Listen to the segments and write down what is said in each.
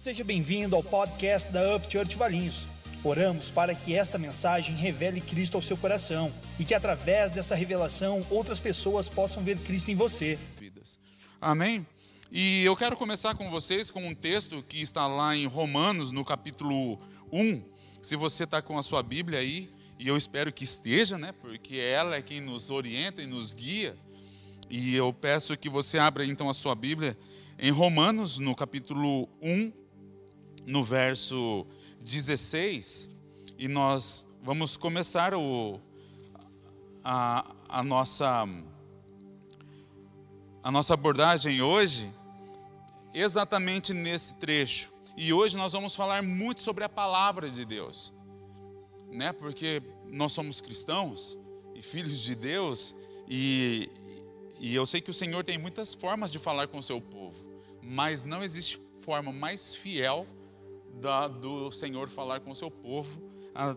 Seja bem-vindo ao podcast da Up Church Valinhos. Oramos para que esta mensagem revele Cristo ao seu coração e que através dessa revelação outras pessoas possam ver Cristo em você. Amém? E eu quero começar com vocês com um texto que está lá em Romanos, no capítulo 1. Se você está com a sua Bíblia aí, e eu espero que esteja, né? Porque ela é quem nos orienta e nos guia. E eu peço que você abra então a sua Bíblia em Romanos, no capítulo 1, no verso 16, e nós vamos começar o, a, a, nossa, a nossa abordagem hoje exatamente nesse trecho. E hoje nós vamos falar muito sobre a palavra de Deus, né? Porque nós somos cristãos e filhos de Deus, e, e eu sei que o Senhor tem muitas formas de falar com o seu povo, mas não existe forma mais fiel da, do Senhor falar com o seu povo, a,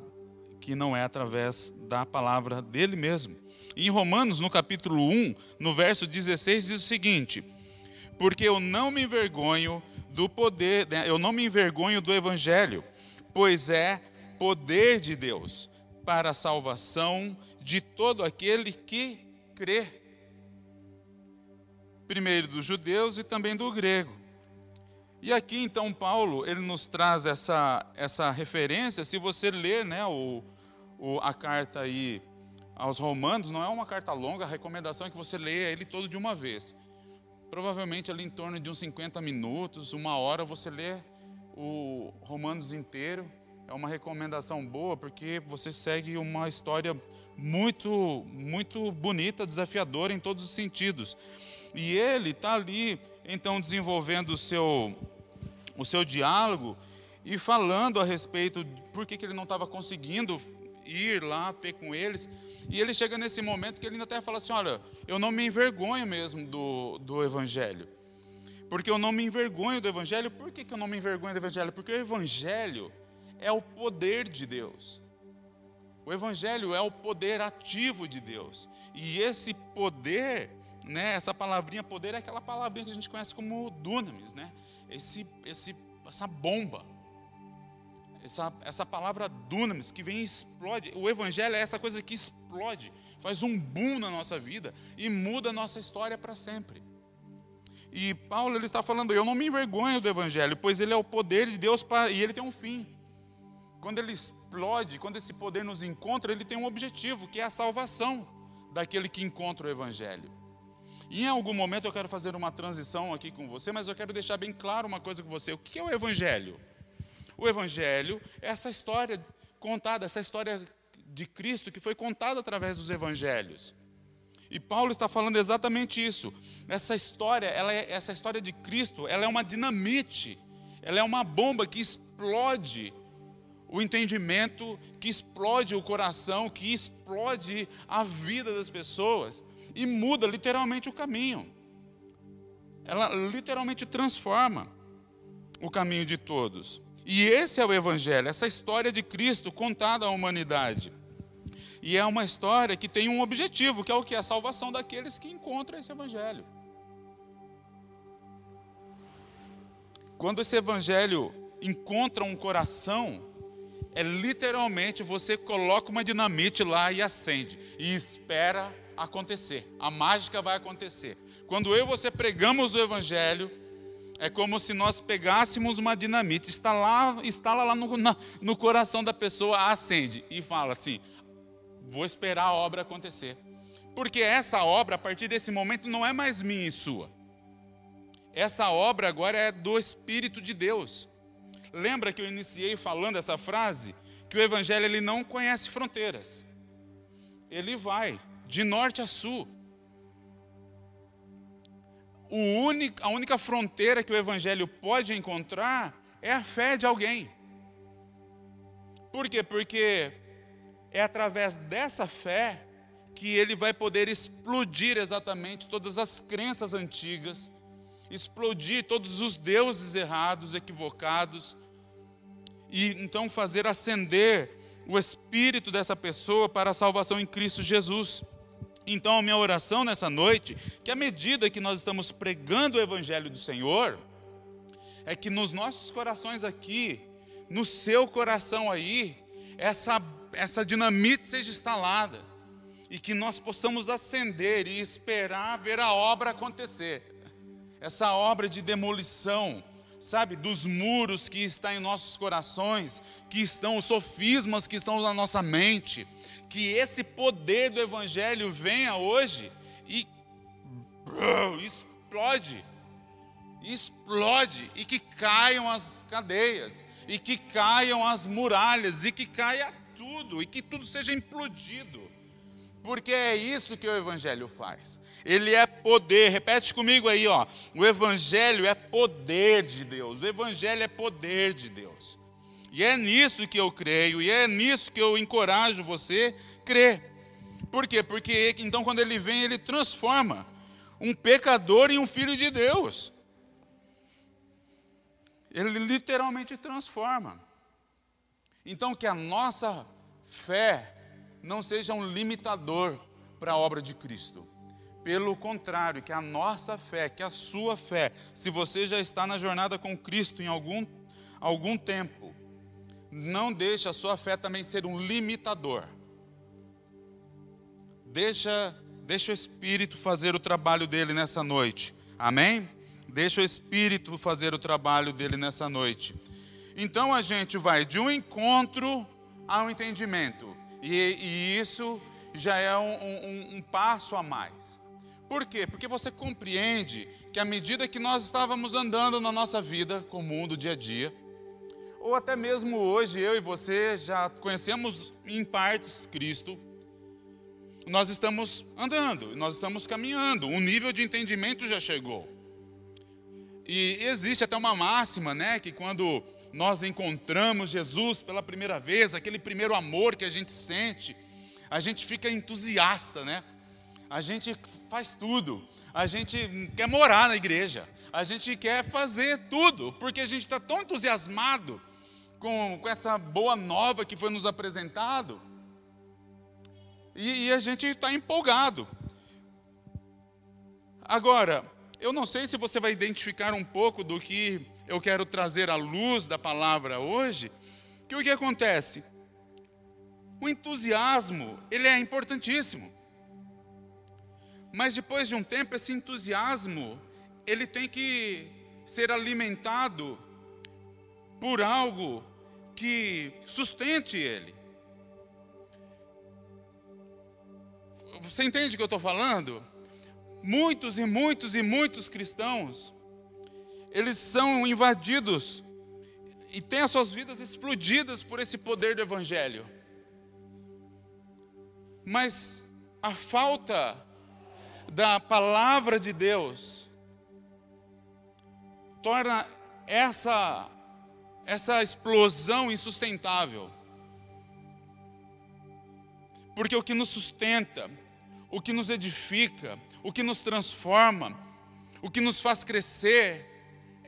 que não é através da palavra dele mesmo. em Romanos, no capítulo 1, no verso 16, diz o seguinte: Porque eu não me envergonho do poder, né, eu não me envergonho do evangelho, pois é poder de Deus para a salvação de todo aquele que crê. Primeiro dos judeus e também do grego. E aqui então Paulo ele nos traz essa, essa referência. Se você ler né, o, o, a carta aí aos Romanos, não é uma carta longa, a recomendação é que você leia ele todo de uma vez. Provavelmente ali em torno de uns 50 minutos, uma hora, você lê o Romanos inteiro. É uma recomendação boa porque você segue uma história muito, muito bonita, desafiadora em todos os sentidos. E ele está ali, então, desenvolvendo o seu, o seu diálogo e falando a respeito de por que, que ele não estava conseguindo ir lá ter com eles. E ele chega nesse momento que ele ainda até fala assim: Olha, eu não me envergonho mesmo do, do Evangelho. Porque eu não me envergonho do Evangelho. Por que, que eu não me envergonho do Evangelho? Porque o Evangelho é o poder de Deus. O Evangelho é o poder ativo de Deus. E esse poder, né, essa palavrinha poder é aquela palavrinha que a gente conhece como dunamis, né? Esse, esse, essa bomba, essa, essa palavra dunamis que vem e explode. O evangelho é essa coisa que explode, faz um boom na nossa vida e muda a nossa história para sempre. E Paulo ele está falando, eu não me envergonho do evangelho, pois ele é o poder de Deus para, e ele tem um fim. Quando ele explode, quando esse poder nos encontra, ele tem um objetivo, que é a salvação daquele que encontra o evangelho. Em algum momento eu quero fazer uma transição aqui com você, mas eu quero deixar bem claro uma coisa com você. O que é o Evangelho? O Evangelho é essa história contada, essa história de Cristo que foi contada através dos Evangelhos. E Paulo está falando exatamente isso. Essa história, ela é, essa história de Cristo, ela é uma dinamite, ela é uma bomba que explode o entendimento, que explode o coração, que explode a vida das pessoas e muda literalmente o caminho. Ela literalmente transforma o caminho de todos. E esse é o Evangelho, essa história de Cristo contada à humanidade. E é uma história que tem um objetivo, que é o que? A salvação daqueles que encontram esse Evangelho. Quando esse Evangelho encontra um coração, é literalmente você coloca uma dinamite lá e acende, e espera acontecer, a mágica vai acontecer. Quando eu e você pregamos o Evangelho, é como se nós pegássemos uma dinamite, lá, instala lá no, na, no coração da pessoa, acende e fala assim: vou esperar a obra acontecer. Porque essa obra, a partir desse momento, não é mais minha e sua. Essa obra agora é do Espírito de Deus. Lembra que eu iniciei falando essa frase? Que o Evangelho ele não conhece fronteiras. Ele vai de norte a sul. Único, a única fronteira que o Evangelho pode encontrar é a fé de alguém. Por quê? Porque é através dessa fé que ele vai poder explodir exatamente todas as crenças antigas, explodir todos os deuses errados, equivocados, e então fazer ascender o espírito dessa pessoa para a salvação em Cristo Jesus. Então, a minha oração nessa noite, que à medida que nós estamos pregando o Evangelho do Senhor, é que nos nossos corações aqui, no seu coração aí, essa, essa dinamite seja instalada e que nós possamos acender e esperar ver a obra acontecer. Essa obra de demolição, sabe, dos muros que está em nossos corações, que estão os sofismas que estão na nossa mente, que esse poder do evangelho venha hoje e explode. Explode e que caiam as cadeias, e que caiam as muralhas, e que caia tudo, e que tudo seja implodido. Porque é isso que o evangelho faz. Ele é poder. Repete comigo aí, ó. O evangelho é poder de Deus. O evangelho é poder de Deus. E é nisso que eu creio, e é nisso que eu encorajo você a crer. Por quê? Porque então quando ele vem, ele transforma um pecador em um filho de Deus. Ele literalmente transforma. Então que a nossa fé não seja um limitador para a obra de Cristo. Pelo contrário, que a nossa fé, que a sua fé, se você já está na jornada com Cristo em algum, algum tempo, não deixe a sua fé também ser um limitador. Deixa, deixa o Espírito fazer o trabalho dele nessa noite. Amém? Deixa o Espírito fazer o trabalho dele nessa noite. Então a gente vai de um encontro ao entendimento. E, e isso já é um, um, um passo a mais. Por quê? Porque você compreende que à medida que nós estávamos andando na nossa vida comum do dia a dia, ou até mesmo hoje eu e você já conhecemos em partes Cristo, nós estamos andando, nós estamos caminhando, o nível de entendimento já chegou. E existe até uma máxima, né, que quando nós encontramos Jesus pela primeira vez, aquele primeiro amor que a gente sente, a gente fica entusiasta, né? A gente faz tudo, a gente quer morar na igreja, a gente quer fazer tudo, porque a gente está tão entusiasmado com, com essa boa nova que foi nos apresentado, e, e a gente está empolgado. Agora, eu não sei se você vai identificar um pouco do que eu quero trazer à luz da palavra hoje, que o que acontece? O entusiasmo, ele é importantíssimo. Mas depois de um tempo, esse entusiasmo, ele tem que ser alimentado por algo que sustente ele. Você entende o que eu estou falando? Muitos e muitos e muitos cristãos, eles são invadidos e têm as suas vidas explodidas por esse poder do Evangelho. Mas a falta da palavra de Deus torna essa essa explosão insustentável. Porque o que nos sustenta, o que nos edifica, o que nos transforma, o que nos faz crescer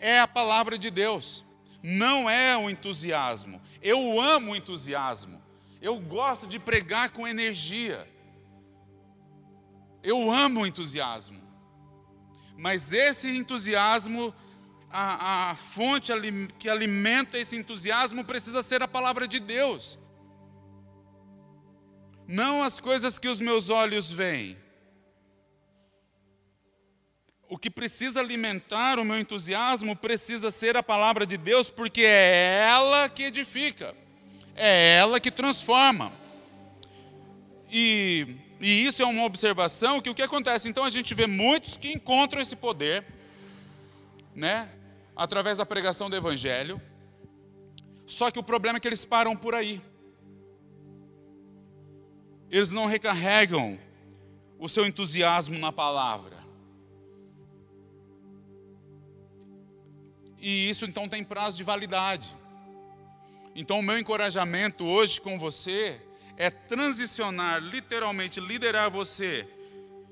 é a palavra de Deus, não é o entusiasmo. Eu amo o entusiasmo, eu gosto de pregar com energia. Eu amo o entusiasmo. Mas esse entusiasmo, a, a fonte que alimenta esse entusiasmo precisa ser a palavra de Deus. Não as coisas que os meus olhos veem. O que precisa alimentar o meu entusiasmo precisa ser a palavra de Deus, porque é ela que edifica, é ela que transforma. E e isso é uma observação que o que acontece? Então a gente vê muitos que encontram esse poder, né, através da pregação do evangelho. Só que o problema é que eles param por aí. Eles não recarregam o seu entusiasmo na palavra. E isso então tem prazo de validade. Então o meu encorajamento hoje com você é transicionar, literalmente liderar você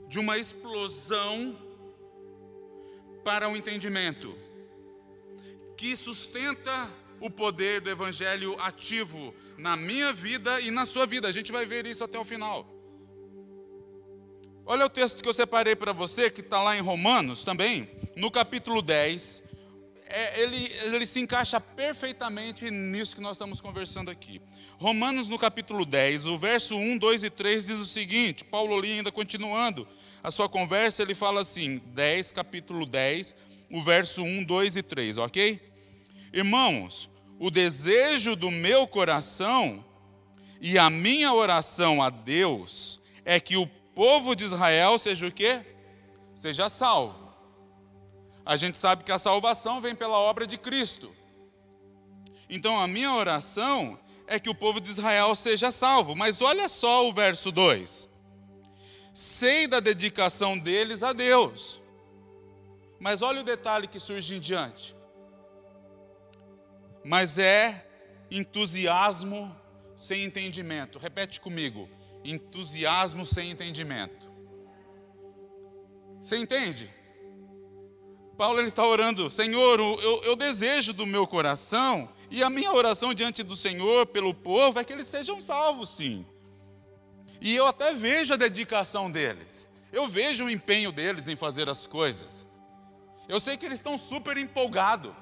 de uma explosão para um entendimento que sustenta o poder do evangelho ativo na minha vida e na sua vida. A gente vai ver isso até o final. Olha o texto que eu separei para você, que está lá em Romanos também, no capítulo 10. É, ele, ele se encaixa perfeitamente nisso que nós estamos conversando aqui. Romanos, no capítulo 10, o verso 1, 2 e 3 diz o seguinte: Paulo ali ainda continuando a sua conversa, ele fala assim, 10, capítulo 10, o verso 1, 2 e 3, ok? Irmãos, o desejo do meu coração e a minha oração a Deus é que o povo de Israel seja o quê? Seja salvo. A gente sabe que a salvação vem pela obra de Cristo. Então a minha oração é que o povo de Israel seja salvo. Mas olha só o verso 2. Sei da dedicação deles a Deus. Mas olha o detalhe que surge em diante. Mas é entusiasmo sem entendimento. Repete comigo: entusiasmo sem entendimento. Você entende? Paulo está orando, Senhor, eu, eu desejo do meu coração, e a minha oração diante do Senhor pelo povo é que eles sejam salvos, sim. E eu até vejo a dedicação deles, eu vejo o empenho deles em fazer as coisas. Eu sei que eles estão super empolgados,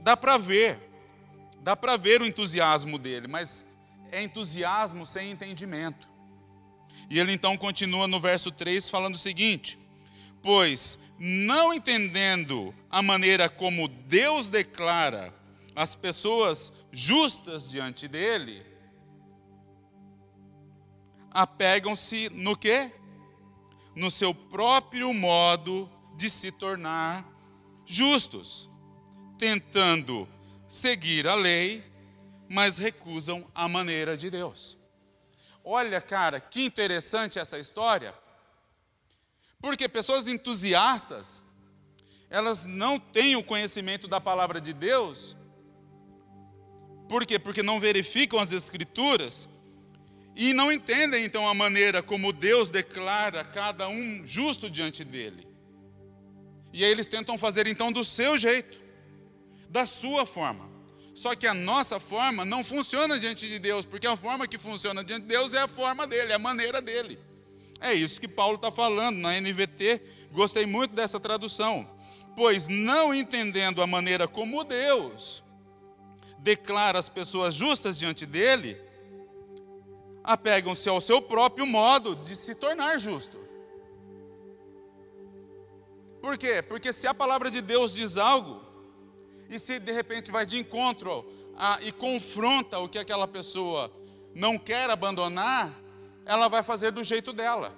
dá para ver, dá para ver o entusiasmo dele, mas é entusiasmo sem entendimento. E ele então continua no verso 3 falando o seguinte: Pois, não entendendo a maneira como Deus declara as pessoas justas diante dele, apegam-se no quê? No seu próprio modo de se tornar justos, tentando seguir a lei mas recusam a maneira de Deus. Olha, cara, que interessante essa história. Porque pessoas entusiastas, elas não têm o conhecimento da palavra de Deus. Por quê? Porque não verificam as escrituras e não entendem então a maneira como Deus declara cada um justo diante dele. E aí eles tentam fazer então do seu jeito, da sua forma. Só que a nossa forma não funciona diante de Deus, porque a forma que funciona diante de Deus é a forma dele, é a maneira dele. É isso que Paulo está falando na NVT. Gostei muito dessa tradução. Pois não entendendo a maneira como Deus declara as pessoas justas diante dele, apegam-se ao seu próprio modo de se tornar justo. Por quê? Porque se a palavra de Deus diz algo, e se de repente vai de encontro a, e confronta o que aquela pessoa não quer abandonar, ela vai fazer do jeito dela.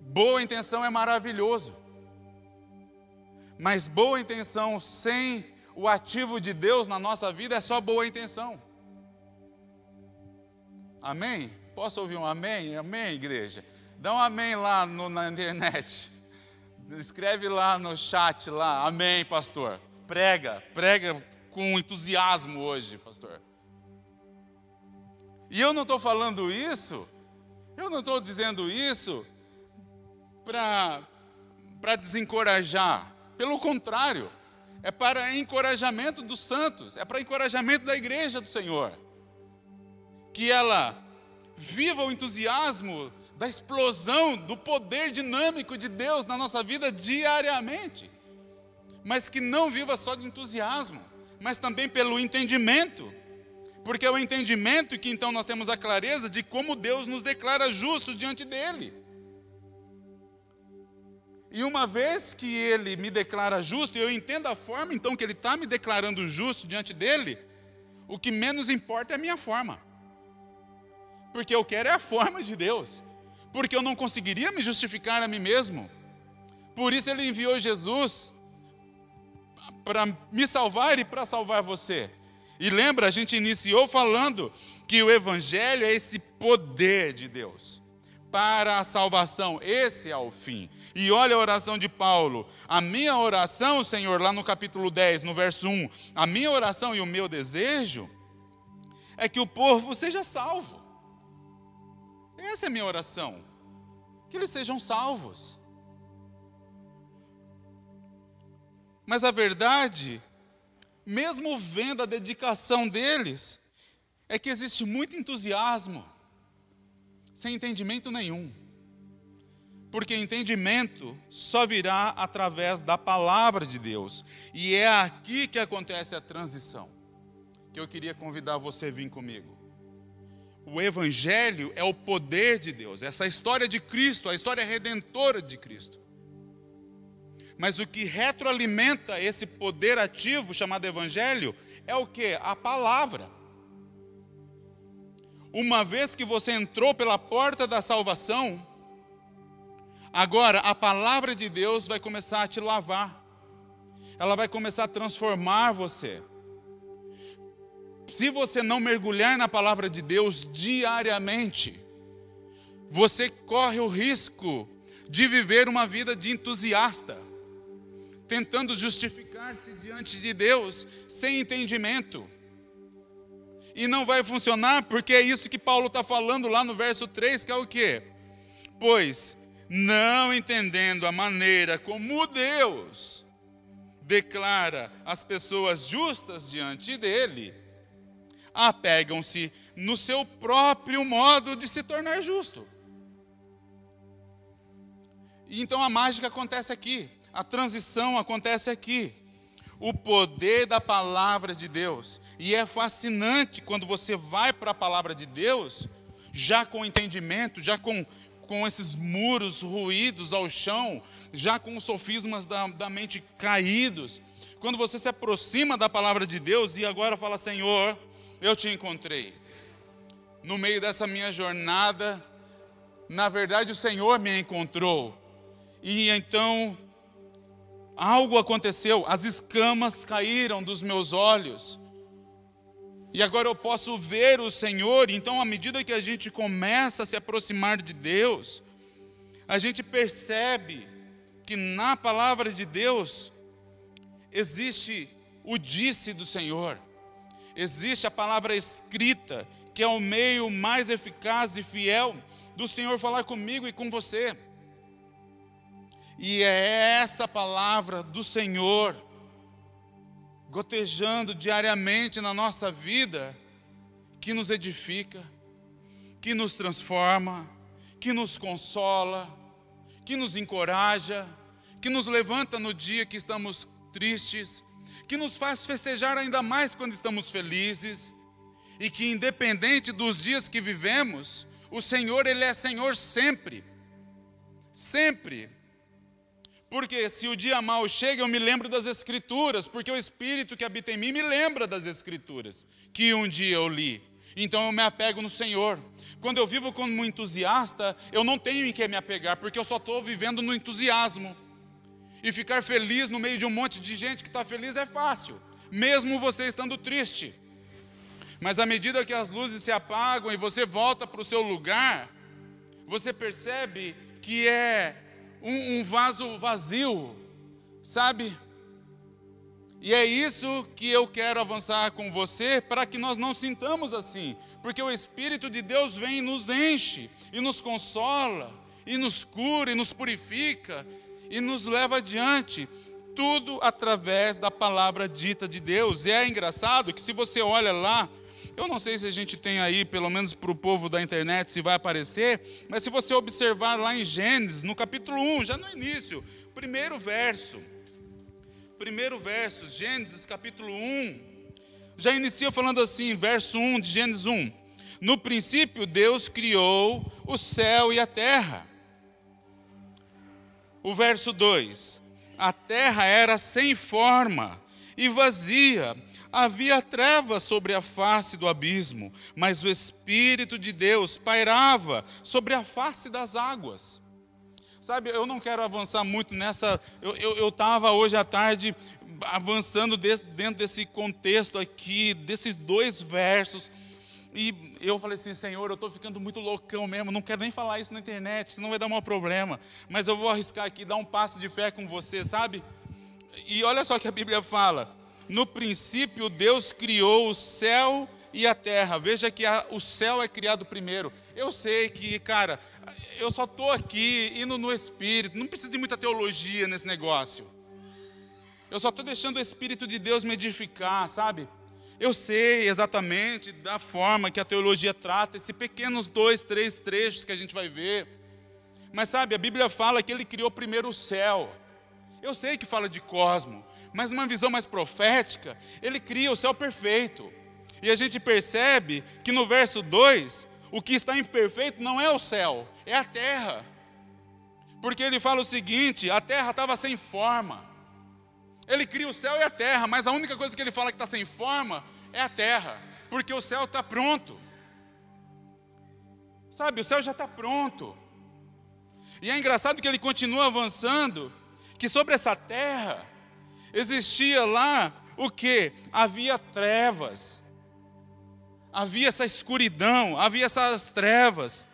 Boa intenção é maravilhoso, mas boa intenção sem o ativo de Deus na nossa vida é só boa intenção. Amém? Posso ouvir um amém? Amém, igreja? Dá um amém lá no, na internet. Escreve lá no chat lá, amém, pastor. Prega, prega com entusiasmo hoje, pastor. E eu não estou falando isso, eu não estou dizendo isso para desencorajar. Pelo contrário, é para encorajamento dos santos, é para encorajamento da igreja do Senhor. Que ela viva o entusiasmo da explosão do poder dinâmico de Deus na nossa vida diariamente. Mas que não viva só de entusiasmo, mas também pelo entendimento. Porque é o entendimento que então nós temos a clareza de como Deus nos declara justo diante dele. E uma vez que ele me declara justo, e eu entendo a forma então que ele está me declarando justo diante dele, o que menos importa é a minha forma. Porque eu quero é a forma de Deus porque eu não conseguiria me justificar a mim mesmo. Por isso ele enviou Jesus para me salvar e para salvar você. E lembra, a gente iniciou falando que o Evangelho é esse poder de Deus para a salvação, esse é o fim. E olha a oração de Paulo. A minha oração, Senhor, lá no capítulo 10, no verso 1, a minha oração e o meu desejo é que o povo seja salvo. Essa é a minha oração. Que eles sejam salvos. Mas a verdade, mesmo vendo a dedicação deles, é que existe muito entusiasmo, sem entendimento nenhum. porque entendimento só virá através da palavra de Deus. E é aqui que acontece a transição. Que eu queria convidar você a vir comigo. O evangelho é o poder de Deus, essa história de Cristo, a história redentora de Cristo. Mas o que retroalimenta esse poder ativo chamado evangelho é o que? A palavra. Uma vez que você entrou pela porta da salvação, Agora, a palavra de Deus vai começar a te lavar, ela vai começar a transformar você. Se você não mergulhar na palavra de Deus diariamente, você corre o risco de viver uma vida de entusiasta, tentando justificar-se diante de Deus sem entendimento. E não vai funcionar, porque é isso que Paulo está falando lá no verso 3, que é o que? Pois não entendendo a maneira como Deus declara as pessoas justas diante dele, apegam-se no seu próprio modo de se tornar justo. Então a mágica acontece aqui, a transição acontece aqui. O poder da palavra de Deus. E é fascinante quando você vai para a palavra de Deus, já com entendimento, já com com esses muros ruídos ao chão, já com os sofismas da, da mente caídos, quando você se aproxima da palavra de Deus e agora fala: Senhor, eu te encontrei. No meio dessa minha jornada, na verdade o Senhor me encontrou. E então algo aconteceu, as escamas caíram dos meus olhos. E agora eu posso ver o Senhor. Então, à medida que a gente começa a se aproximar de Deus, a gente percebe que na palavra de Deus existe o disse do Senhor, existe a palavra escrita, que é o meio mais eficaz e fiel do Senhor falar comigo e com você. E é essa palavra do Senhor gotejando diariamente na nossa vida, que nos edifica, que nos transforma, que nos consola, que nos encoraja, que nos levanta no dia que estamos tristes, que nos faz festejar ainda mais quando estamos felizes, e que independente dos dias que vivemos, o Senhor ele é Senhor sempre. Sempre. Porque se o dia mal chega, eu me lembro das Escrituras, porque o Espírito que habita em mim me lembra das Escrituras, que um dia eu li. Então eu me apego no Senhor. Quando eu vivo como entusiasta, eu não tenho em que me apegar, porque eu só estou vivendo no entusiasmo. E ficar feliz no meio de um monte de gente que está feliz é fácil, mesmo você estando triste. Mas à medida que as luzes se apagam e você volta para o seu lugar, você percebe que é um, um vaso vazio, sabe? E é isso que eu quero avançar com você, para que nós não sintamos assim, porque o Espírito de Deus vem e nos enche, e nos consola, e nos cura, e nos purifica, e nos leva adiante, tudo através da palavra dita de Deus. E é engraçado que se você olha lá eu não sei se a gente tem aí, pelo menos para o povo da internet, se vai aparecer, mas se você observar lá em Gênesis, no capítulo 1, já no início, primeiro verso. Primeiro verso, Gênesis capítulo 1. Já inicia falando assim, verso 1 de Gênesis 1. No princípio, Deus criou o céu e a terra. O verso 2: A terra era sem forma e vazia, havia trevas sobre a face do abismo, mas o Espírito de Deus pairava sobre a face das águas. Sabe, eu não quero avançar muito nessa. Eu estava hoje à tarde avançando dentro desse contexto aqui, desses dois versos. E eu falei assim, Senhor, eu estou ficando muito loucão mesmo, não quero nem falar isso na internet, senão vai dar um problema. Mas eu vou arriscar aqui, dar um passo de fé com você, sabe? E olha só o que a Bíblia fala no princípio Deus criou o céu e a terra. Veja que a, o céu é criado primeiro. Eu sei que, cara, eu só estou aqui indo no Espírito, não precisa de muita teologia nesse negócio. Eu só estou deixando o Espírito de Deus me edificar, sabe? Eu sei exatamente da forma que a teologia trata esses pequenos dois, três trechos que a gente vai ver. Mas sabe, a Bíblia fala que ele criou primeiro o céu. Eu sei que fala de cosmo, mas numa visão mais profética, ele cria o céu perfeito. E a gente percebe que no verso 2, o que está imperfeito não é o céu, é a terra. Porque ele fala o seguinte: a terra estava sem forma. Ele cria o céu e a terra, mas a única coisa que ele fala que está sem forma é a terra, porque o céu está pronto. Sabe, o céu já está pronto. E é engraçado que ele continua avançando, que sobre essa terra existia lá o que? Havia trevas, havia essa escuridão, havia essas trevas,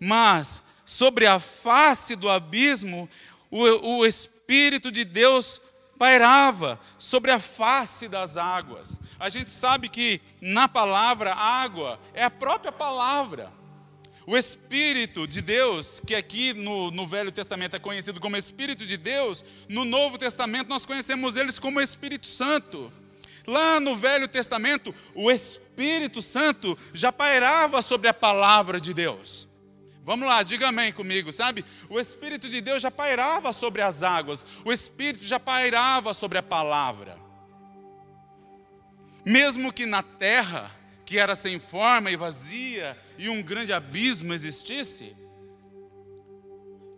mas sobre a face do abismo, o, o Espírito de Deus pairava sobre a face das águas. A gente sabe que na palavra água é a própria palavra. O Espírito de Deus, que aqui no, no, Velho Testamento é conhecido como Espírito de Deus, no Novo Testamento nós conhecemos eles como Espírito Santo. Lá no Velho Testamento, o Espírito Santo já pairava sobre a palavra de Deus. Vamos lá, diga amém comigo, sabe? O Espírito de Deus já pairava sobre as águas, o Espírito já pairava sobre a palavra. Mesmo que na terra, que era sem forma e vazia, e um grande abismo existisse,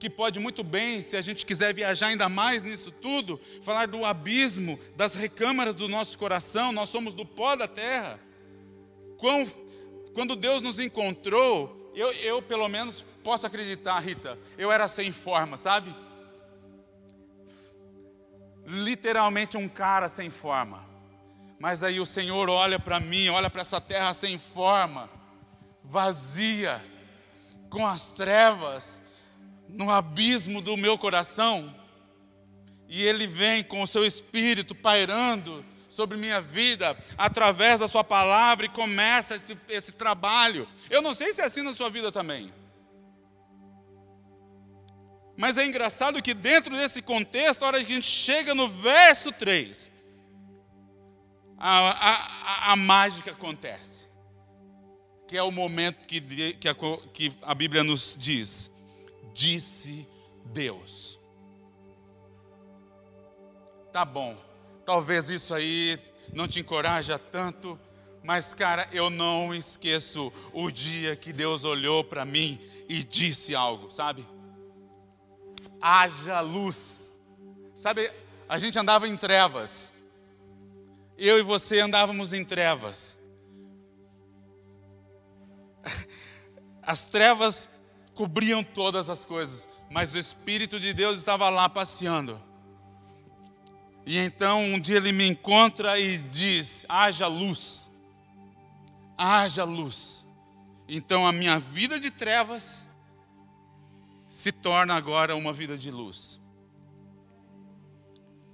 que pode muito bem, se a gente quiser viajar ainda mais nisso tudo, falar do abismo, das recâmaras do nosso coração, nós somos do pó da terra. Quando Deus nos encontrou, eu, eu pelo menos posso acreditar, Rita, eu era sem forma, sabe? Literalmente um cara sem forma. Mas aí o Senhor olha para mim, olha para essa terra sem forma, vazia, com as trevas, no abismo do meu coração, e Ele vem com o seu espírito pairando sobre minha vida através da Sua palavra e começa esse, esse trabalho. Eu não sei se é assim na sua vida também. Mas é engraçado que dentro desse contexto, a hora que a gente chega no verso 3, a, a, a, mágica acontece. Que é o momento que, que, a, que a Bíblia nos diz: Disse Deus. Tá bom, Talvez isso aí não te encoraja tanto, mas cara, eu não esqueço o dia que Deus olhou para mim e disse algo, sabe? Haja luz. Sabe, a gente andava em trevas. Eu e você andávamos em trevas. As trevas cobriam todas as coisas, mas o Espírito de Deus estava lá passeando. E então um dia ele me encontra e diz: haja luz, haja luz. Então a minha vida de trevas se torna agora uma vida de luz.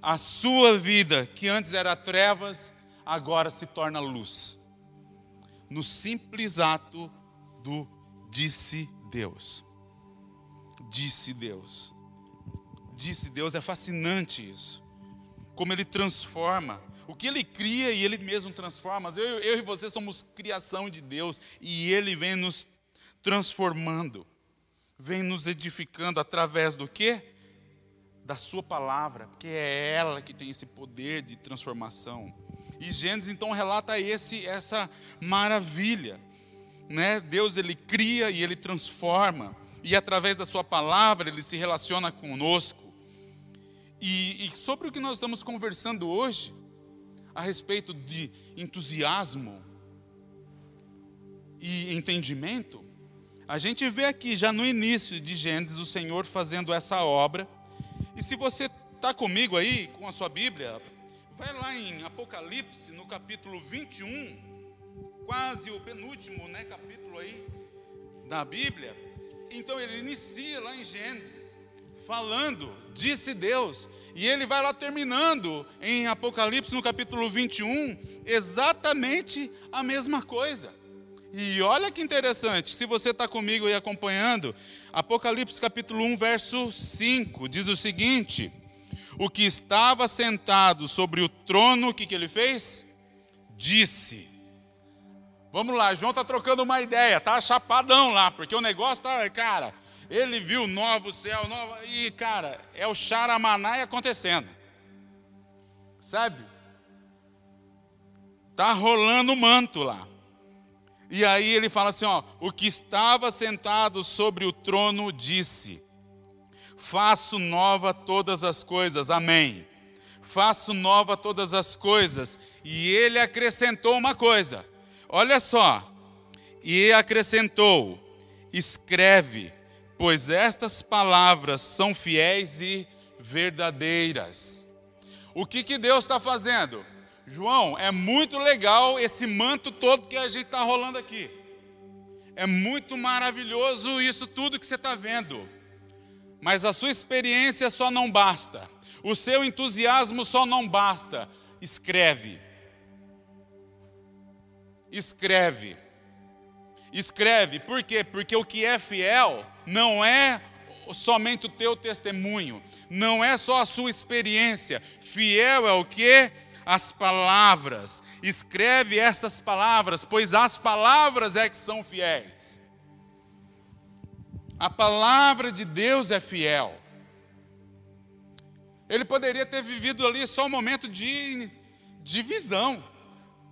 A sua vida, que antes era trevas, agora se torna luz. No simples ato do disse Deus. Disse Deus. Disse Deus, é fascinante isso como ele transforma. O que ele cria e ele mesmo transforma. Eu, eu e você somos criação de Deus e ele vem nos transformando, vem nos edificando através do quê? Da sua palavra, porque é ela que tem esse poder de transformação. E Gênesis então relata esse essa maravilha, né? Deus ele cria e ele transforma e através da sua palavra ele se relaciona conosco. E, e sobre o que nós estamos conversando hoje, a respeito de entusiasmo e entendimento, a gente vê aqui já no início de Gênesis o Senhor fazendo essa obra. E se você está comigo aí com a sua Bíblia, vai lá em Apocalipse, no capítulo 21, quase o penúltimo né, capítulo aí da Bíblia. Então ele inicia lá em Gênesis falando, disse Deus. E ele vai lá terminando em Apocalipse, no capítulo 21, exatamente a mesma coisa. E olha que interessante, se você está comigo aí acompanhando, Apocalipse capítulo 1, verso 5, diz o seguinte: O que estava sentado sobre o trono, o que, que ele fez? Disse. Vamos lá, João está trocando uma ideia, tá chapadão lá, porque o negócio está, cara, Ele viu novo céu. E, cara, é o Charamanai acontecendo. Sabe? Tá rolando o manto lá. E aí ele fala assim: ó, o que estava sentado sobre o trono disse: Faço nova todas as coisas. Amém. Faço nova todas as coisas. E ele acrescentou uma coisa. Olha só. E acrescentou: Escreve, pois estas palavras são fiéis e verdadeiras. O que, que Deus está fazendo? João, é muito legal esse manto todo que a gente está rolando aqui. É muito maravilhoso isso tudo que você está vendo. Mas a sua experiência só não basta. O seu entusiasmo só não basta. Escreve. Escreve. Escreve. Por quê? Porque o que é fiel não é somente o teu testemunho, não é só a sua experiência. Fiel é o que? As palavras, escreve essas palavras, pois as palavras é que são fiéis. A palavra de Deus é fiel. Ele poderia ter vivido ali só um momento de, de visão,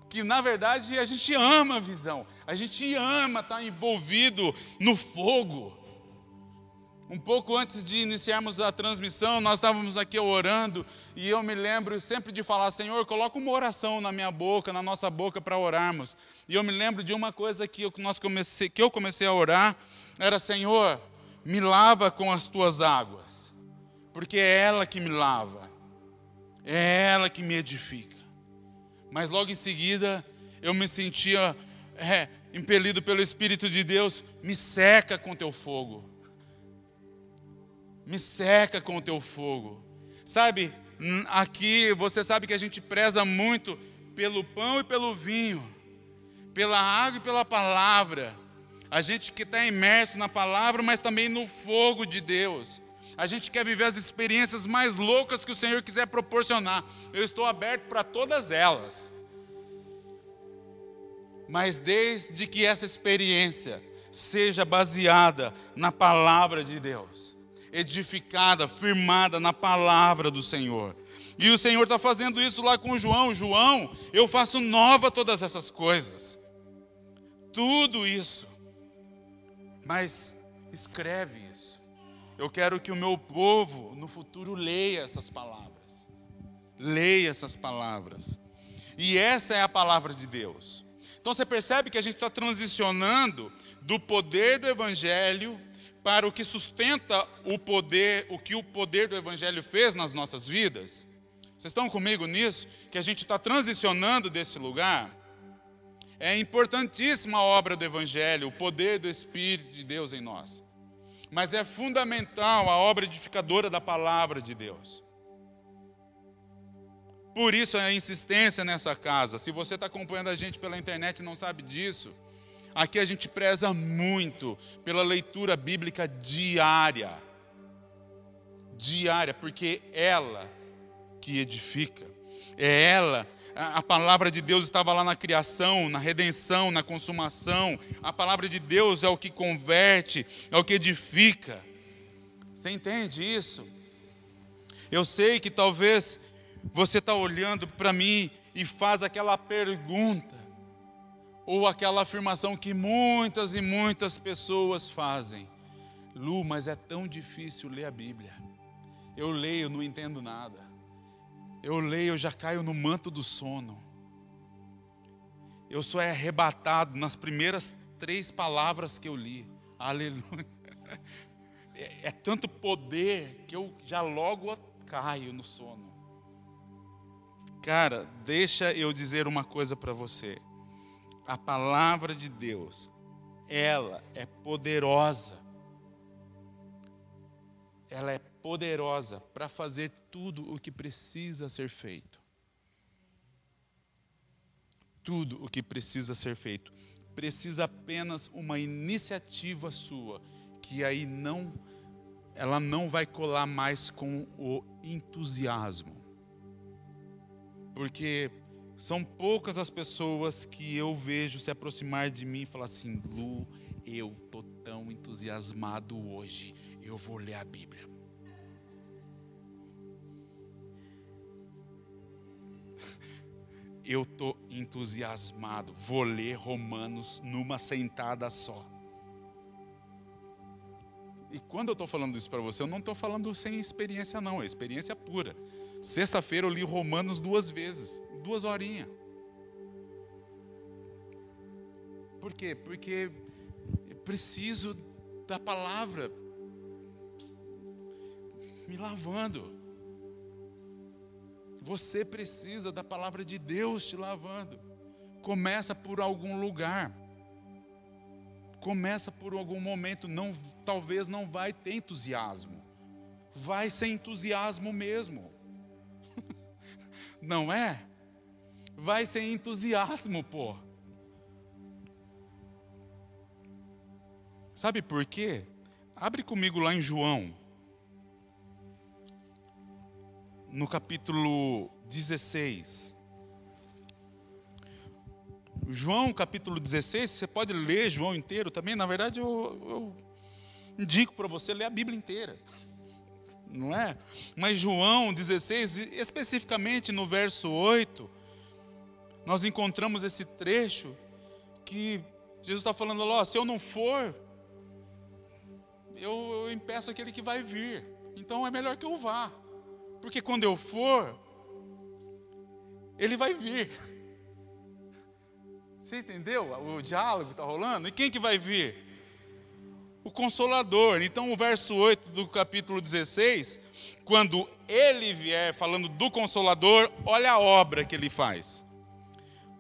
que na verdade a gente ama a visão, a gente ama estar envolvido no fogo. Um pouco antes de iniciarmos a transmissão, nós estávamos aqui orando e eu me lembro sempre de falar: Senhor, coloca uma oração na minha boca, na nossa boca para orarmos. E eu me lembro de uma coisa que eu, nós comecei, que eu comecei a orar: era Senhor, me lava com as tuas águas, porque é ela que me lava, é ela que me edifica. Mas logo em seguida eu me sentia é, impelido pelo Espírito de Deus: me seca com teu fogo me seca com o teu fogo. Sabe, aqui você sabe que a gente preza muito pelo pão e pelo vinho, pela água e pela palavra. A gente que está imerso na palavra, mas também no fogo de Deus. A gente quer viver as experiências mais loucas que o Senhor quiser proporcionar. Eu estou aberto para todas elas. Mas desde que essa experiência seja baseada na palavra de Deus edificada, firmada na palavra do Senhor. E o Senhor está fazendo isso lá com João. João, eu faço nova todas essas coisas. Tudo isso. Mas escreve isso. Eu quero que o meu povo no futuro leia essas palavras. Leia essas palavras. E essa é a palavra de Deus. Então você percebe que a gente está transicionando do poder do Evangelho para o que sustenta o poder, o que o poder do Evangelho fez nas nossas vidas? Vocês estão comigo nisso? Que a gente está transicionando desse lugar? É importantíssima a obra do Evangelho, o poder do Espírito de Deus em nós. Mas é fundamental a obra edificadora da palavra de Deus. Por isso a insistência nessa casa. Se você está acompanhando a gente pela internet e não sabe disso, Aqui a gente preza muito pela leitura bíblica diária. Diária, porque ela que edifica. É ela a palavra de Deus estava lá na criação, na redenção, na consumação. A palavra de Deus é o que converte, é o que edifica. Você entende isso? Eu sei que talvez você está olhando para mim e faz aquela pergunta: ou aquela afirmação que muitas e muitas pessoas fazem: Lu, mas é tão difícil ler a Bíblia. Eu leio, não entendo nada. Eu leio, eu já caio no manto do sono. Eu sou arrebatado nas primeiras três palavras que eu li. Aleluia. É, é tanto poder que eu já logo caio no sono. Cara, deixa eu dizer uma coisa para você a palavra de Deus, ela é poderosa. Ela é poderosa para fazer tudo o que precisa ser feito. Tudo o que precisa ser feito. Precisa apenas uma iniciativa sua, que aí não ela não vai colar mais com o entusiasmo. Porque São poucas as pessoas que eu vejo se aproximar de mim e falar assim: Lu, eu tô tão entusiasmado hoje, eu vou ler a Bíblia. Eu tô entusiasmado, vou ler Romanos numa sentada só. E quando eu estou falando isso para você, eu não estou falando sem experiência, não, é experiência pura. Sexta-feira eu li Romanos duas vezes, duas horinhas. Por quê? Porque eu preciso da palavra me lavando. Você precisa da palavra de Deus te lavando. Começa por algum lugar. Começa por algum momento, não, talvez não vai ter entusiasmo. Vai ser entusiasmo mesmo. Não é? Vai ser entusiasmo, pô. Sabe por quê? Abre comigo lá em João. No capítulo 16. João, capítulo 16, você pode ler João inteiro também. Na verdade, eu, eu indico para você ler a Bíblia inteira não é? Mas João 16, especificamente no verso 8, nós encontramos esse trecho que Jesus está falando, ó, se eu não for, eu, eu impeço aquele que vai vir. Então é melhor que eu vá. Porque quando eu for, ele vai vir. Você entendeu o diálogo está rolando? E quem que vai vir? o Consolador. Então, o verso 8 do capítulo 16, quando ele vier falando do Consolador, olha a obra que ele faz.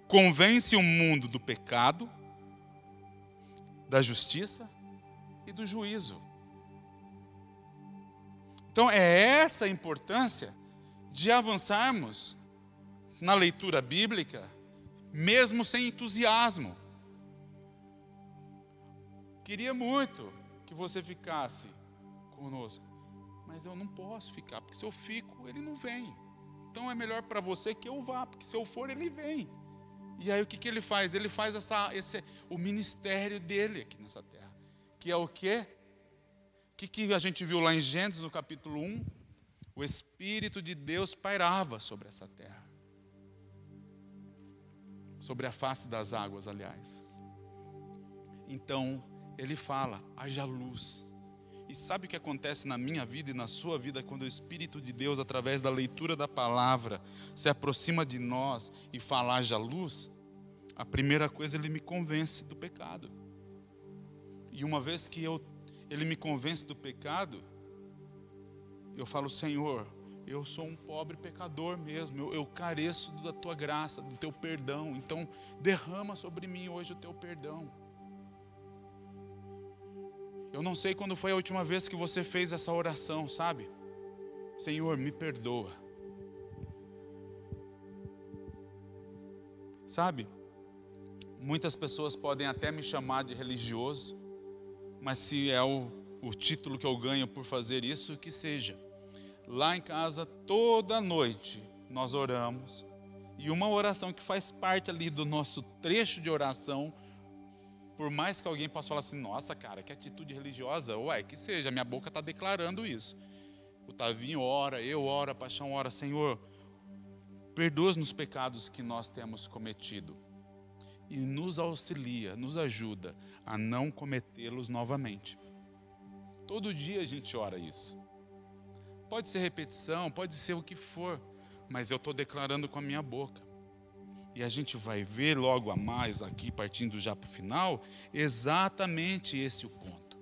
Convence o mundo do pecado, da justiça e do juízo. Então, é essa a importância de avançarmos na leitura bíblica, mesmo sem entusiasmo. Queria muito que você ficasse conosco, mas eu não posso ficar, porque se eu fico, ele não vem. Então é melhor para você que eu vá, porque se eu for, ele vem. E aí o que, que ele faz? Ele faz essa, esse, o ministério dele aqui nessa terra. Que é o quê? O que, que a gente viu lá em Gênesis, no capítulo 1? O Espírito de Deus pairava sobre essa terra. Sobre a face das águas, aliás. Então, ele fala: haja luz. E sabe o que acontece na minha vida e na sua vida quando o Espírito de Deus, através da leitura da palavra, se aproxima de nós e fala: haja luz? A primeira coisa, ele me convence do pecado. E uma vez que eu, ele me convence do pecado, eu falo: Senhor, eu sou um pobre pecador mesmo, eu, eu careço da tua graça, do teu perdão. Então, derrama sobre mim hoje o teu perdão. Eu não sei quando foi a última vez que você fez essa oração, sabe? Senhor, me perdoa. Sabe? Muitas pessoas podem até me chamar de religioso, mas se é o, o título que eu ganho por fazer isso, que seja. Lá em casa, toda noite, nós oramos, e uma oração que faz parte ali do nosso trecho de oração por mais que alguém possa falar assim, nossa, cara, que atitude religiosa, ué, que seja, minha boca está declarando isso. O Tavinho ora, eu oro, a paixão ora, Senhor, perdoa-nos nos pecados que nós temos cometido e nos auxilia, nos ajuda a não cometê-los novamente. Todo dia a gente ora isso. Pode ser repetição, pode ser o que for, mas eu estou declarando com a minha boca. E a gente vai ver logo a mais aqui, partindo já para o final, exatamente esse o ponto.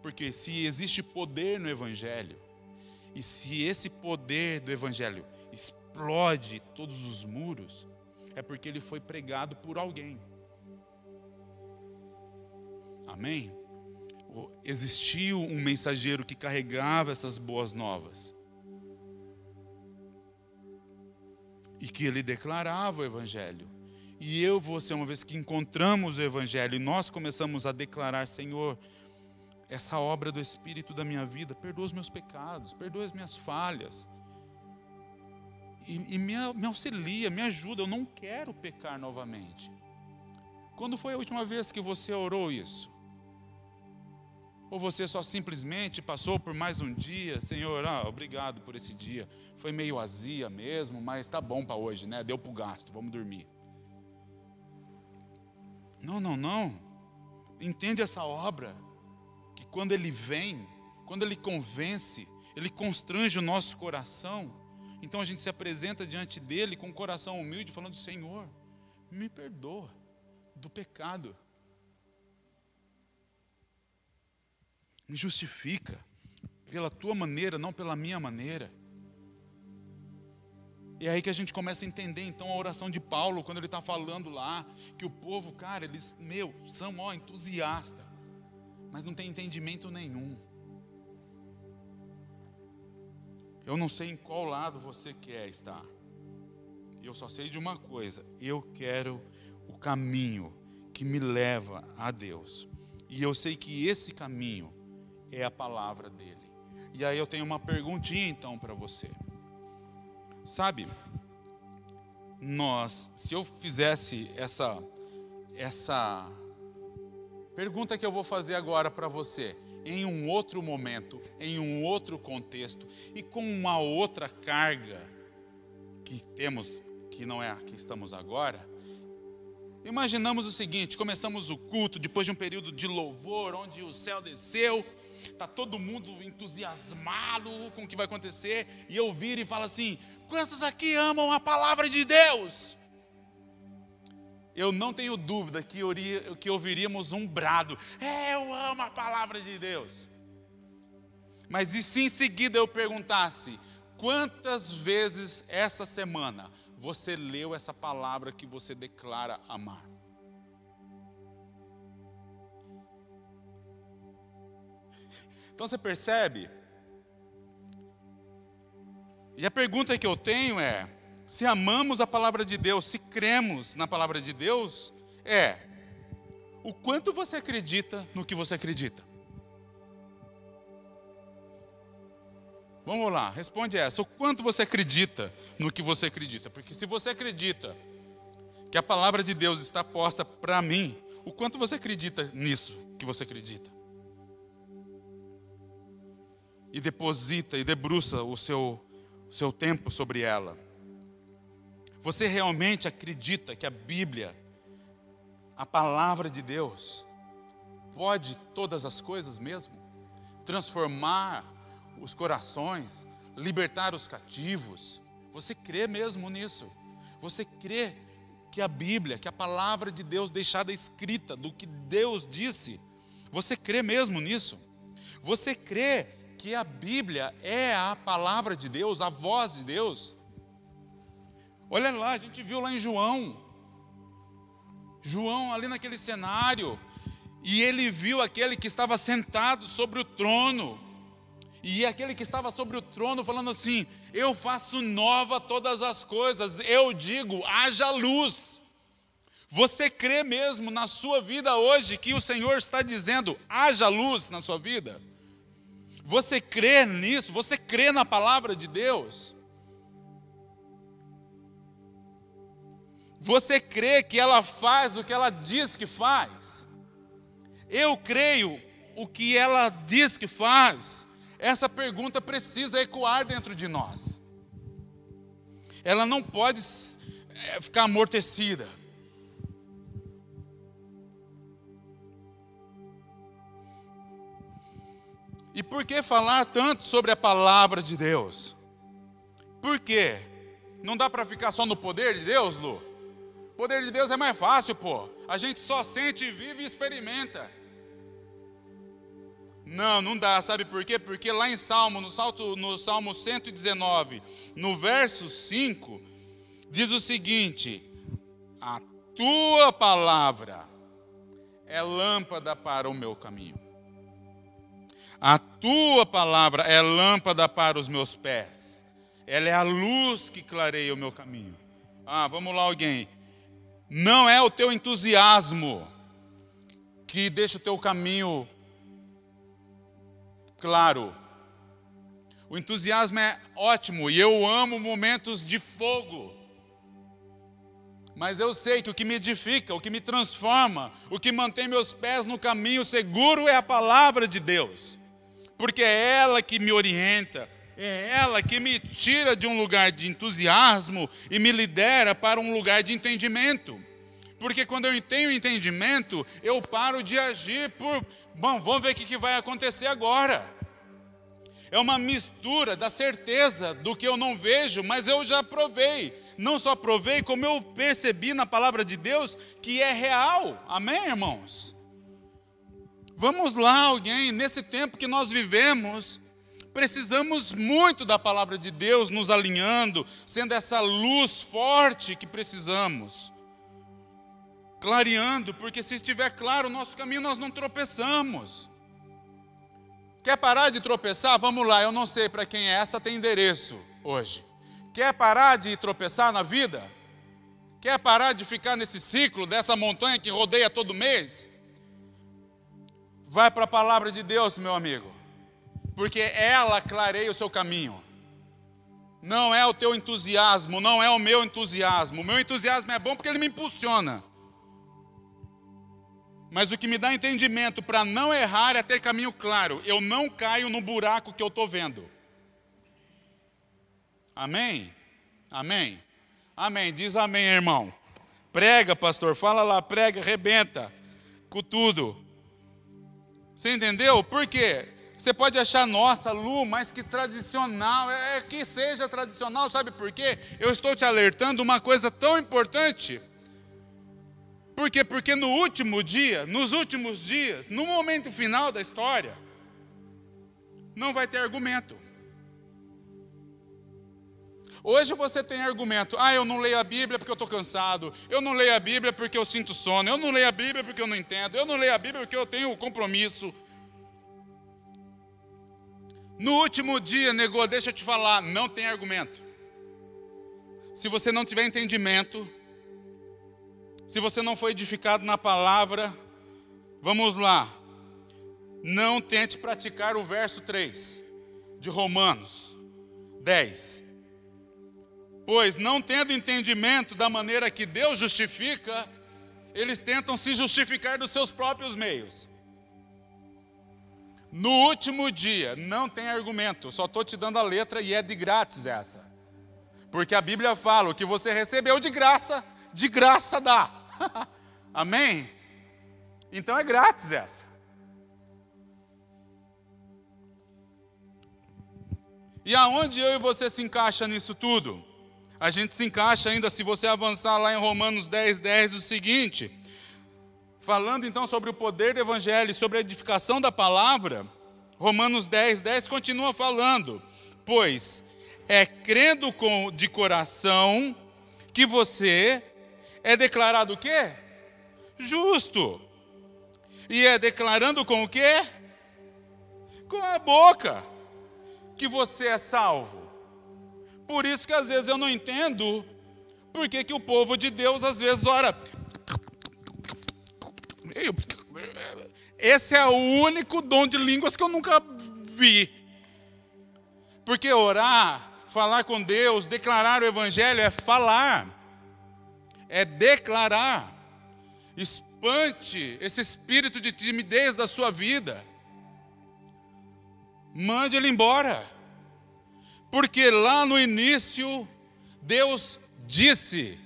Porque se existe poder no Evangelho, e se esse poder do Evangelho explode todos os muros, é porque ele foi pregado por alguém. Amém? Existiu um mensageiro que carregava essas boas novas. E que ele declarava o Evangelho. E eu, você, uma vez que encontramos o Evangelho e nós começamos a declarar, Senhor, essa obra do Espírito da minha vida, perdoa os meus pecados, perdoa as minhas falhas. e, e me, me auxilia, me ajuda. Eu não quero pecar novamente. Quando foi a última vez que você orou isso? Ou você só simplesmente passou por mais um dia, Senhor, ah, obrigado por esse dia. Foi meio azia mesmo, mas tá bom para hoje, né? Deu para o gasto, vamos dormir. Não, não, não. Entende essa obra? Que quando ele vem, quando ele convence, ele constrange o nosso coração. Então a gente se apresenta diante dele com o um coração humilde, falando: Senhor, me perdoa do pecado. Me justifica pela tua maneira, não pela minha maneira. E é aí que a gente começa a entender então a oração de Paulo, quando ele está falando lá, que o povo, cara, eles, meu, são ó, entusiastas, mas não tem entendimento nenhum. Eu não sei em qual lado você quer estar. Eu só sei de uma coisa: eu quero o caminho que me leva a Deus. E eu sei que esse caminho é a palavra dele. E aí eu tenho uma perguntinha então para você. Sabe, nós, se eu fizesse essa essa pergunta que eu vou fazer agora para você, em um outro momento, em um outro contexto e com uma outra carga que temos, que não é a que estamos agora. Imaginamos o seguinte: começamos o culto depois de um período de louvor, onde o céu desceu, Está todo mundo entusiasmado com o que vai acontecer. E eu viro e falo assim: quantos aqui amam a palavra de Deus? Eu não tenho dúvida que, que ouviríamos um brado: é, eu amo a palavra de Deus. Mas e se em seguida eu perguntasse: quantas vezes essa semana você leu essa palavra que você declara amar? Então você percebe? E a pergunta que eu tenho é: se amamos a palavra de Deus, se cremos na palavra de Deus, é o quanto você acredita no que você acredita? Vamos lá, responde essa. O quanto você acredita no que você acredita? Porque se você acredita que a palavra de Deus está posta para mim, o quanto você acredita nisso que você acredita? E deposita e debruça o seu, seu tempo sobre ela. Você realmente acredita que a Bíblia, a palavra de Deus, pode todas as coisas mesmo? Transformar os corações, libertar os cativos. Você crê mesmo nisso? Você crê que a Bíblia, que a palavra de Deus deixada escrita do que Deus disse, você crê mesmo nisso? Você crê que a Bíblia é a palavra de Deus, a voz de Deus. Olha lá, a gente viu lá em João. João ali naquele cenário, e ele viu aquele que estava sentado sobre o trono, e aquele que estava sobre o trono falando assim: Eu faço nova todas as coisas, eu digo, haja luz. Você crê mesmo na sua vida hoje que o Senhor está dizendo, haja luz na sua vida? Você crê nisso? Você crê na palavra de Deus? Você crê que ela faz o que ela diz que faz? Eu creio o que ela diz que faz. Essa pergunta precisa ecoar dentro de nós. Ela não pode eh, ficar amortecida. E por que falar tanto sobre a palavra de Deus? Por quê? Não dá para ficar só no poder de Deus, Lu? O poder de Deus é mais fácil, pô. A gente só sente, vive e experimenta. Não, não dá, sabe por quê? Porque lá em Salmo, no, salto, no Salmo 119, no verso 5, diz o seguinte: A tua palavra é lâmpada para o meu caminho a tua palavra é lâmpada para os meus pés. Ela é a luz que clareia o meu caminho. Ah, vamos lá, alguém. Não é o teu entusiasmo que deixa o teu caminho claro. O entusiasmo é ótimo e eu amo momentos de fogo. Mas eu sei que o que me edifica, o que me transforma, o que mantém meus pés no caminho seguro é a palavra de Deus. Porque é ela que me orienta, é ela que me tira de um lugar de entusiasmo e me lidera para um lugar de entendimento. Porque quando eu tenho entendimento, eu paro de agir por, bom, vamos ver o que vai acontecer agora. É uma mistura da certeza do que eu não vejo, mas eu já provei. Não só provei, como eu percebi na palavra de Deus que é real. Amém, irmãos? Vamos lá, alguém, nesse tempo que nós vivemos, precisamos muito da palavra de Deus nos alinhando, sendo essa luz forte que precisamos. Clareando, porque se estiver claro o nosso caminho, nós não tropeçamos. Quer parar de tropeçar? Vamos lá, eu não sei para quem é essa, tem endereço hoje. Quer parar de tropeçar na vida? Quer parar de ficar nesse ciclo dessa montanha que rodeia todo mês? Vai para a palavra de Deus, meu amigo, porque ela clareia o seu caminho. Não é o teu entusiasmo, não é o meu entusiasmo. O meu entusiasmo é bom porque ele me impulsiona. Mas o que me dá entendimento para não errar é ter caminho claro. Eu não caio no buraco que eu estou vendo. Amém? Amém? Amém. Diz amém, irmão. Prega, pastor. Fala lá, prega, rebenta com tudo. Você entendeu? Por quê? Você pode achar, nossa, Lu, mas que tradicional. É, é que seja tradicional, sabe por quê? Eu estou te alertando uma coisa tão importante. Por quê? Porque no último dia, nos últimos dias, no momento final da história, não vai ter argumento. Hoje você tem argumento, ah, eu não leio a Bíblia porque eu estou cansado, eu não leio a Bíblia porque eu sinto sono, eu não leio a Bíblia porque eu não entendo, eu não leio a Bíblia porque eu tenho compromisso. No último dia, negou, deixa eu te falar, não tem argumento. Se você não tiver entendimento, se você não foi edificado na palavra, vamos lá. Não tente praticar o verso 3 de Romanos 10. Pois não tendo entendimento da maneira que Deus justifica, eles tentam se justificar dos seus próprios meios. No último dia, não tem argumento, só estou te dando a letra e é de grátis essa. Porque a Bíblia fala: o que você recebeu de graça, de graça dá. Amém? Então é grátis essa. E aonde eu e você se encaixa nisso tudo? A gente se encaixa ainda, se você avançar lá em Romanos 10, 10, o seguinte, falando então sobre o poder do Evangelho e sobre a edificação da palavra, Romanos 10, 10 continua falando, pois é crendo com, de coração que você é declarado o quê? Justo. E é declarando com o quê? Com a boca que você é salvo. Por isso que às vezes eu não entendo por que, que o povo de Deus às vezes ora. Esse é o único dom de línguas que eu nunca vi. Porque orar, falar com Deus, declarar o Evangelho é falar é declarar. Espante esse espírito de timidez da sua vida. Mande ele embora. Porque lá no início, Deus disse.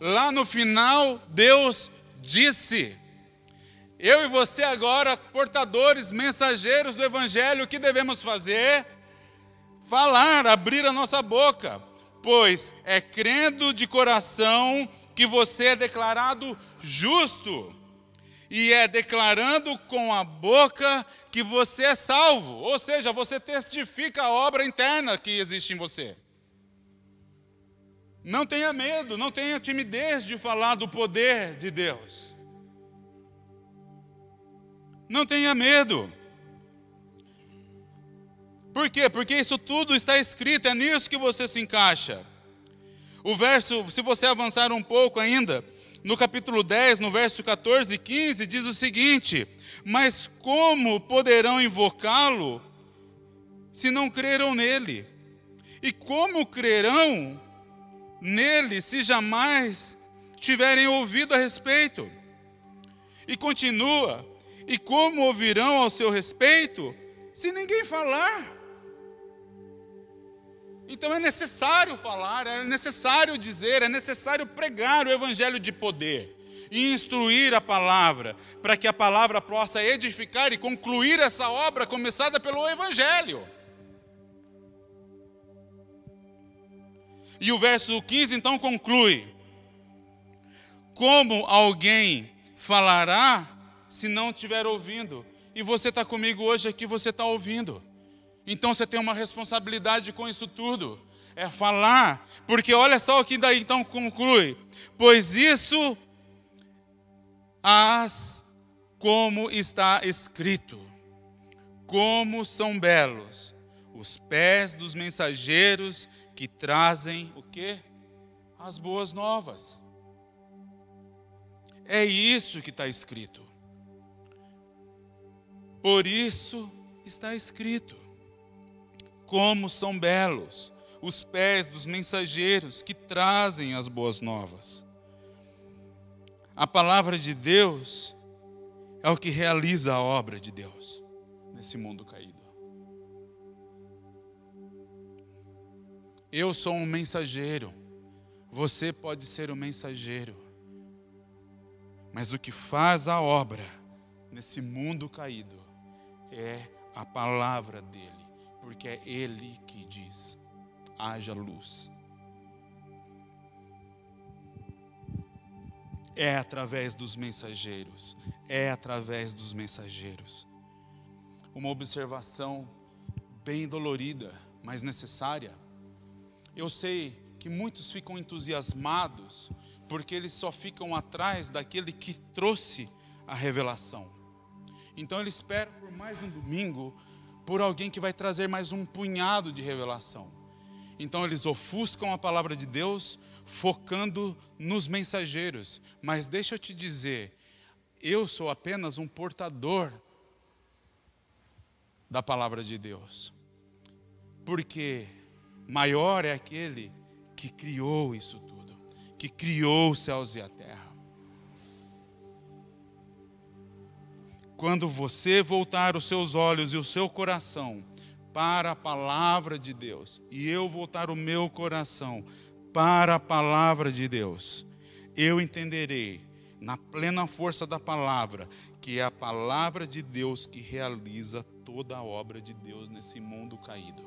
Lá no final, Deus disse. Eu e você agora, portadores, mensageiros do Evangelho, o que devemos fazer? Falar, abrir a nossa boca pois é crendo de coração que você é declarado justo, e é declarando com a boca que você é salvo, ou seja, você testifica a obra interna que existe em você. Não tenha medo, não tenha timidez de falar do poder de Deus. Não tenha medo. Por quê? Porque isso tudo está escrito, é nisso que você se encaixa. O verso, se você avançar um pouco ainda, no capítulo 10, no verso 14 e 15, diz o seguinte: Mas como poderão invocá-lo se não creram nele? E como crerão nele se jamais tiverem ouvido a respeito? E continua: e como ouvirão ao seu respeito se ninguém falar? Então é necessário falar, é necessário dizer, é necessário pregar o evangelho de poder e instruir a palavra, para que a palavra possa edificar e concluir essa obra começada pelo evangelho. E o verso 15 então conclui: Como alguém falará se não estiver ouvindo? E você está comigo hoje aqui, você está ouvindo. Então você tem uma responsabilidade com isso tudo. É falar, porque olha só o que daí então conclui. Pois isso as como está escrito. Como são belos os pés dos mensageiros que trazem o quê? As boas novas. É isso que está escrito. Por isso está escrito. Como são belos os pés dos mensageiros que trazem as boas novas. A palavra de Deus é o que realiza a obra de Deus nesse mundo caído. Eu sou um mensageiro, você pode ser um mensageiro, mas o que faz a obra nesse mundo caído é a palavra dele, porque é ele que diz: haja luz. É através dos mensageiros, é através dos mensageiros. Uma observação bem dolorida, mas necessária. Eu sei que muitos ficam entusiasmados porque eles só ficam atrás daquele que trouxe a revelação. Então eles esperam por mais um domingo por alguém que vai trazer mais um punhado de revelação. Então eles ofuscam a palavra de Deus, focando nos mensageiros. Mas deixa eu te dizer, eu sou apenas um portador da palavra de Deus. Porque maior é aquele que criou isso tudo, que criou os céus e a terra. Quando você voltar os seus olhos e o seu coração para a palavra de Deus, e eu voltar o meu coração para a palavra de Deus, eu entenderei, na plena força da palavra, que é a palavra de Deus que realiza toda a obra de Deus nesse mundo caído.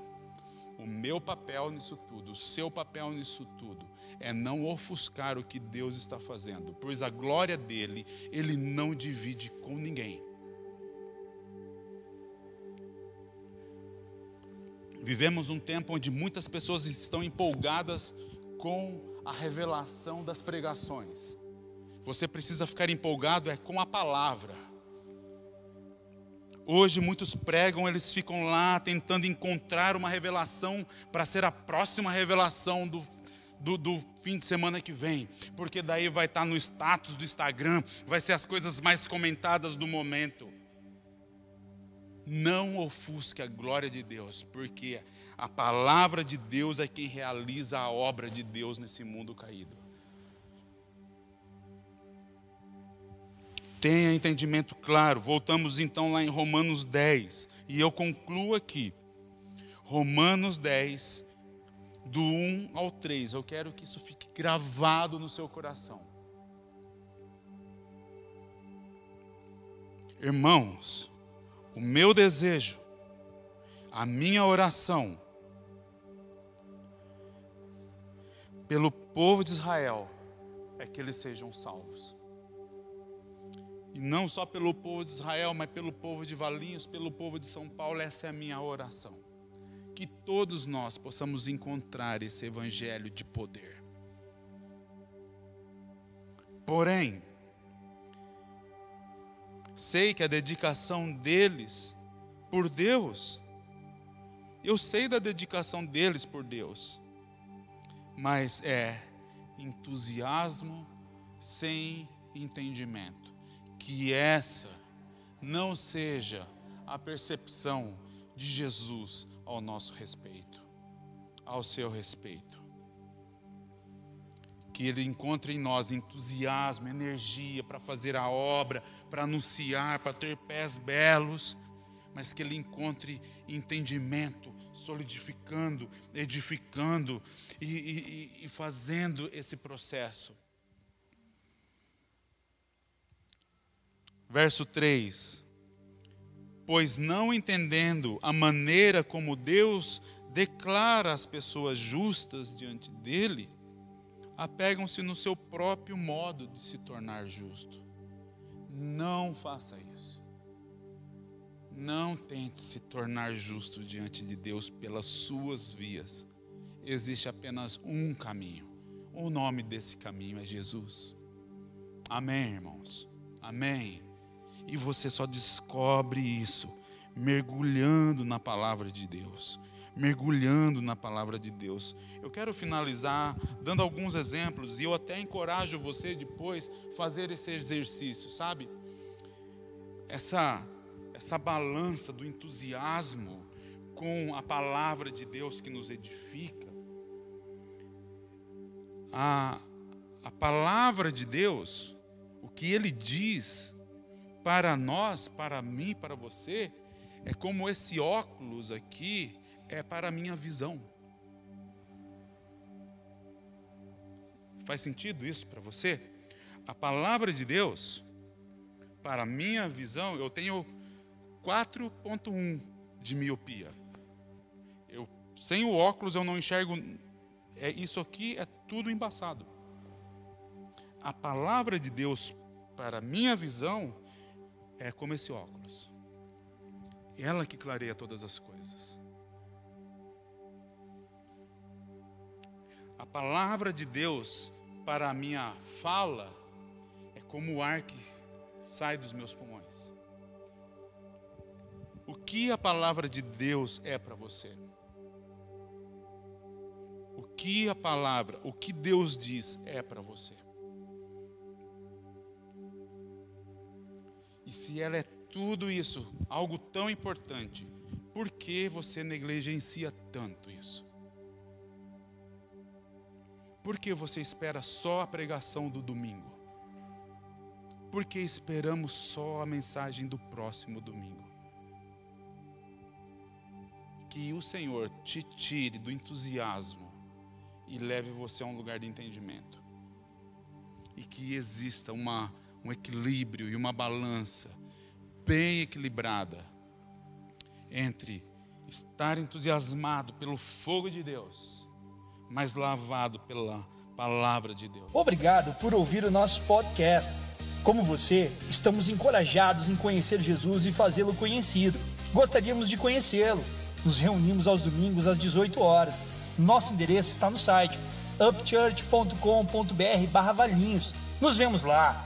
O meu papel nisso tudo, o seu papel nisso tudo, é não ofuscar o que Deus está fazendo, pois a glória dele, ele não divide com ninguém. Vivemos um tempo onde muitas pessoas estão empolgadas com a revelação das pregações. Você precisa ficar empolgado é com a palavra. Hoje muitos pregam, eles ficam lá tentando encontrar uma revelação para ser a próxima revelação do, do, do, fim de semana que vem, porque daí vai estar no status do Instagram, vai ser as coisas mais comentadas do momento. Não ofusque a glória de Deus, porque a palavra de Deus é quem realiza a obra de Deus nesse mundo caído. Tenha entendimento claro. Voltamos então lá em Romanos 10. E eu concluo aqui. Romanos 10, do 1 ao 3. Eu quero que isso fique gravado no seu coração. Irmãos, o meu desejo, a minha oração, pelo povo de Israel, é que eles sejam salvos. E não só pelo povo de Israel, mas pelo povo de Valinhos, pelo povo de São Paulo, essa é a minha oração. Que todos nós possamos encontrar esse evangelho de poder. Porém, sei que a dedicação deles por Deus, eu sei da dedicação deles por Deus, mas é entusiasmo sem entendimento. Que essa não seja a percepção de Jesus ao nosso respeito, ao seu respeito. Que Ele encontre em nós entusiasmo, energia para fazer a obra, para anunciar, para ter pés belos, mas que Ele encontre entendimento, solidificando, edificando e, e, e fazendo esse processo. Verso 3: Pois não entendendo a maneira como Deus declara as pessoas justas diante dele, apegam-se no seu próprio modo de se tornar justo. Não faça isso. Não tente se tornar justo diante de Deus pelas suas vias. Existe apenas um caminho. O nome desse caminho é Jesus. Amém, irmãos? Amém. E você só descobre isso mergulhando na palavra de Deus. Mergulhando na palavra de Deus. Eu quero finalizar dando alguns exemplos e eu até encorajo você depois fazer esse exercício, sabe? Essa essa balança do entusiasmo com a palavra de Deus que nos edifica. A, a palavra de Deus, o que ele diz para nós, para mim, para você, é como esse óculos aqui é para a minha visão. Faz sentido isso para você? A palavra de Deus, para a minha visão, eu tenho 4.1 de miopia. Eu, sem o óculos eu não enxergo. É, isso aqui é tudo embaçado. A palavra de Deus para minha visão é como esse óculos. Ela que clareia todas as coisas. A palavra de Deus para a minha fala é como o ar que sai dos meus pulmões. O que a palavra de Deus é para você? O que a palavra, o que Deus diz é para você? E se ela é tudo isso, algo tão importante, por que você negligencia tanto isso? Por que você espera só a pregação do domingo? Por que esperamos só a mensagem do próximo domingo? Que o Senhor te tire do entusiasmo e leve você a um lugar de entendimento. E que exista uma um equilíbrio e uma balança bem equilibrada entre estar entusiasmado pelo fogo de Deus, mas lavado pela palavra de Deus. Obrigado por ouvir o nosso podcast. Como você, estamos encorajados em conhecer Jesus e fazê-lo conhecido. Gostaríamos de conhecê-lo. Nos reunimos aos domingos às 18 horas. Nosso endereço está no site upchurch.com.br/valinhos. Nos vemos lá.